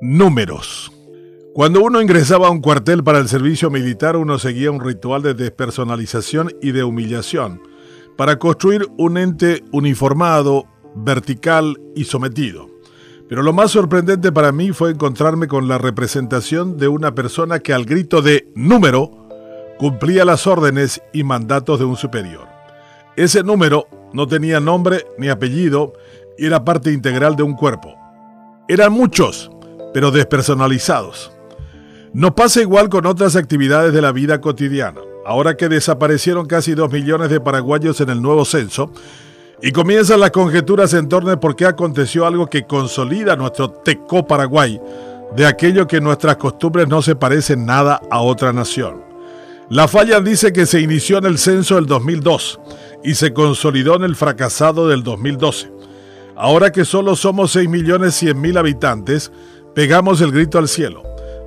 Números. Cuando uno ingresaba a un cuartel para el servicio militar, uno seguía un ritual de despersonalización y de humillación para construir un ente uniformado, vertical y sometido. Pero lo más sorprendente para mí fue encontrarme con la representación de una persona que al grito de número cumplía las órdenes y mandatos de un superior. Ese número no tenía nombre ni apellido y era parte integral de un cuerpo. Eran muchos, pero despersonalizados. No pasa igual con otras actividades de la vida cotidiana. Ahora que desaparecieron casi dos millones de paraguayos en el nuevo censo, y comienzan las conjeturas en torno a por qué aconteció algo que consolida nuestro Teco Paraguay, de aquello que nuestras costumbres no se parecen nada a otra nación. La falla dice que se inició en el censo del 2002 y se consolidó en el fracasado del 2012. Ahora que solo somos 6 millones 100 mil habitantes, Pegamos el grito al cielo.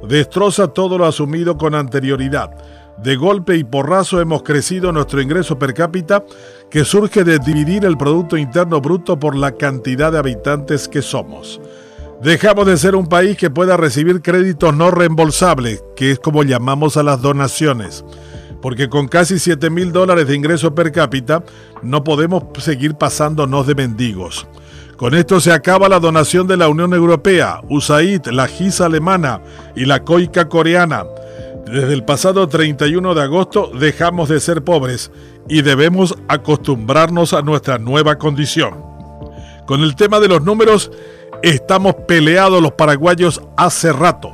Destroza todo lo asumido con anterioridad. De golpe y porrazo hemos crecido nuestro ingreso per cápita que surge de dividir el Producto Interno Bruto por la cantidad de habitantes que somos. Dejamos de ser un país que pueda recibir créditos no reembolsables, que es como llamamos a las donaciones, porque con casi 7 mil dólares de ingreso per cápita no podemos seguir pasándonos de mendigos. Con esto se acaba la donación de la Unión Europea, USAID, la GISA alemana y la COICA coreana. Desde el pasado 31 de agosto dejamos de ser pobres y debemos acostumbrarnos a nuestra nueva condición. Con el tema de los números, estamos peleados los paraguayos hace rato.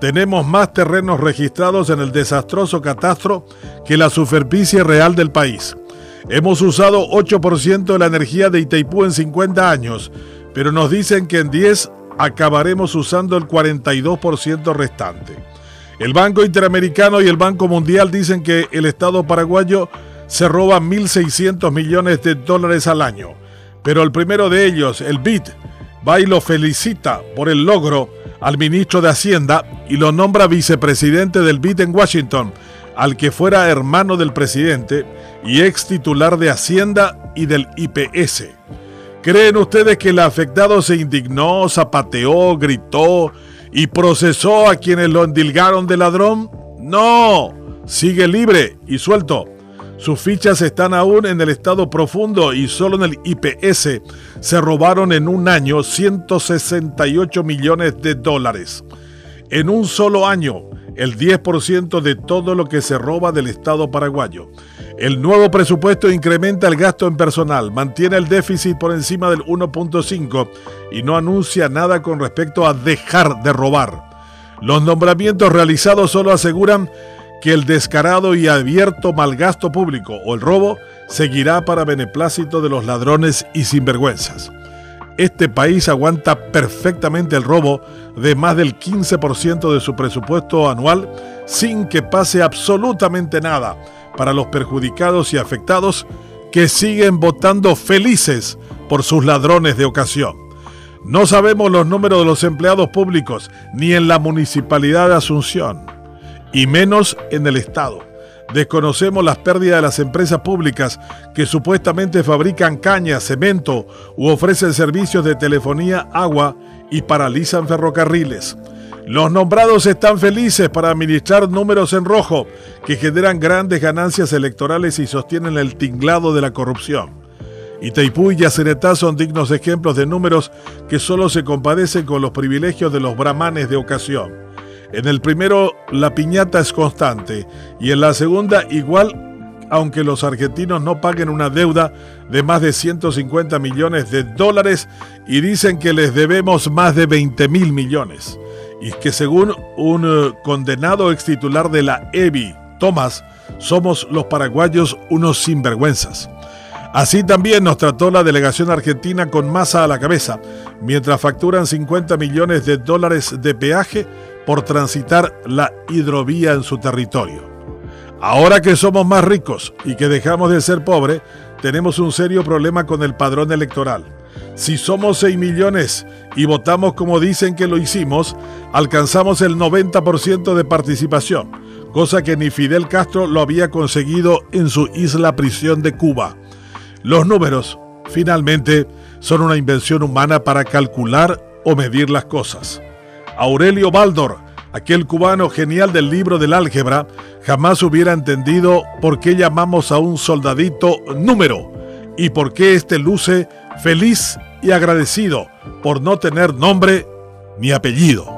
Tenemos más terrenos registrados en el desastroso catastro que la superficie real del país. Hemos usado 8% de la energía de Itaipú en 50 años, pero nos dicen que en 10 acabaremos usando el 42% restante. El Banco Interamericano y el Banco Mundial dicen que el Estado paraguayo se roba 1.600 millones de dólares al año, pero el primero de ellos, el BID, va y lo felicita por el logro al ministro de Hacienda y lo nombra vicepresidente del BID en Washington, al que fuera hermano del presidente y ex titular de Hacienda y del IPS. ¿Creen ustedes que el afectado se indignó, zapateó, gritó y procesó a quienes lo endilgaron de ladrón? No, sigue libre y suelto. Sus fichas están aún en el estado profundo y solo en el IPS se robaron en un año 168 millones de dólares. En un solo año, el 10% de todo lo que se roba del Estado paraguayo. El nuevo presupuesto incrementa el gasto en personal, mantiene el déficit por encima del 1.5 y no anuncia nada con respecto a dejar de robar. Los nombramientos realizados solo aseguran que el descarado y abierto malgasto público o el robo seguirá para beneplácito de los ladrones y sinvergüenzas este país aguanta perfectamente el robo de más del 15% de su presupuesto anual sin que pase absolutamente nada para los perjudicados y afectados que siguen votando felices por sus ladrones de ocasión. No sabemos los números de los empleados públicos ni en la municipalidad de Asunción, y menos en el Estado. Desconocemos las pérdidas de las empresas públicas que supuestamente fabrican caña, cemento u ofrecen servicios de telefonía, agua y paralizan ferrocarriles. Los nombrados están felices para administrar números en rojo que generan grandes ganancias electorales y sostienen el tinglado de la corrupción. Itaipú y Yacenetá son dignos ejemplos de números que solo se compadecen con los privilegios de los brahmanes de ocasión. En el primero la piñata es constante y en la segunda igual aunque los argentinos no paguen una deuda de más de 150 millones de dólares y dicen que les debemos más de 20 mil millones. Y que según un eh, condenado ex titular de la EBI, Tomás, somos los paraguayos unos sinvergüenzas. Así también nos trató la delegación argentina con masa a la cabeza, mientras facturan 50 millones de dólares de peaje por transitar la hidrovía en su territorio. Ahora que somos más ricos y que dejamos de ser pobres, tenemos un serio problema con el padrón electoral. Si somos 6 millones y votamos como dicen que lo hicimos, alcanzamos el 90% de participación, cosa que ni Fidel Castro lo había conseguido en su isla prisión de Cuba. Los números, finalmente, son una invención humana para calcular o medir las cosas. Aurelio Baldor, aquel cubano genial del libro del álgebra, jamás hubiera entendido por qué llamamos a un soldadito número y por qué éste luce feliz y agradecido por no tener nombre ni apellido.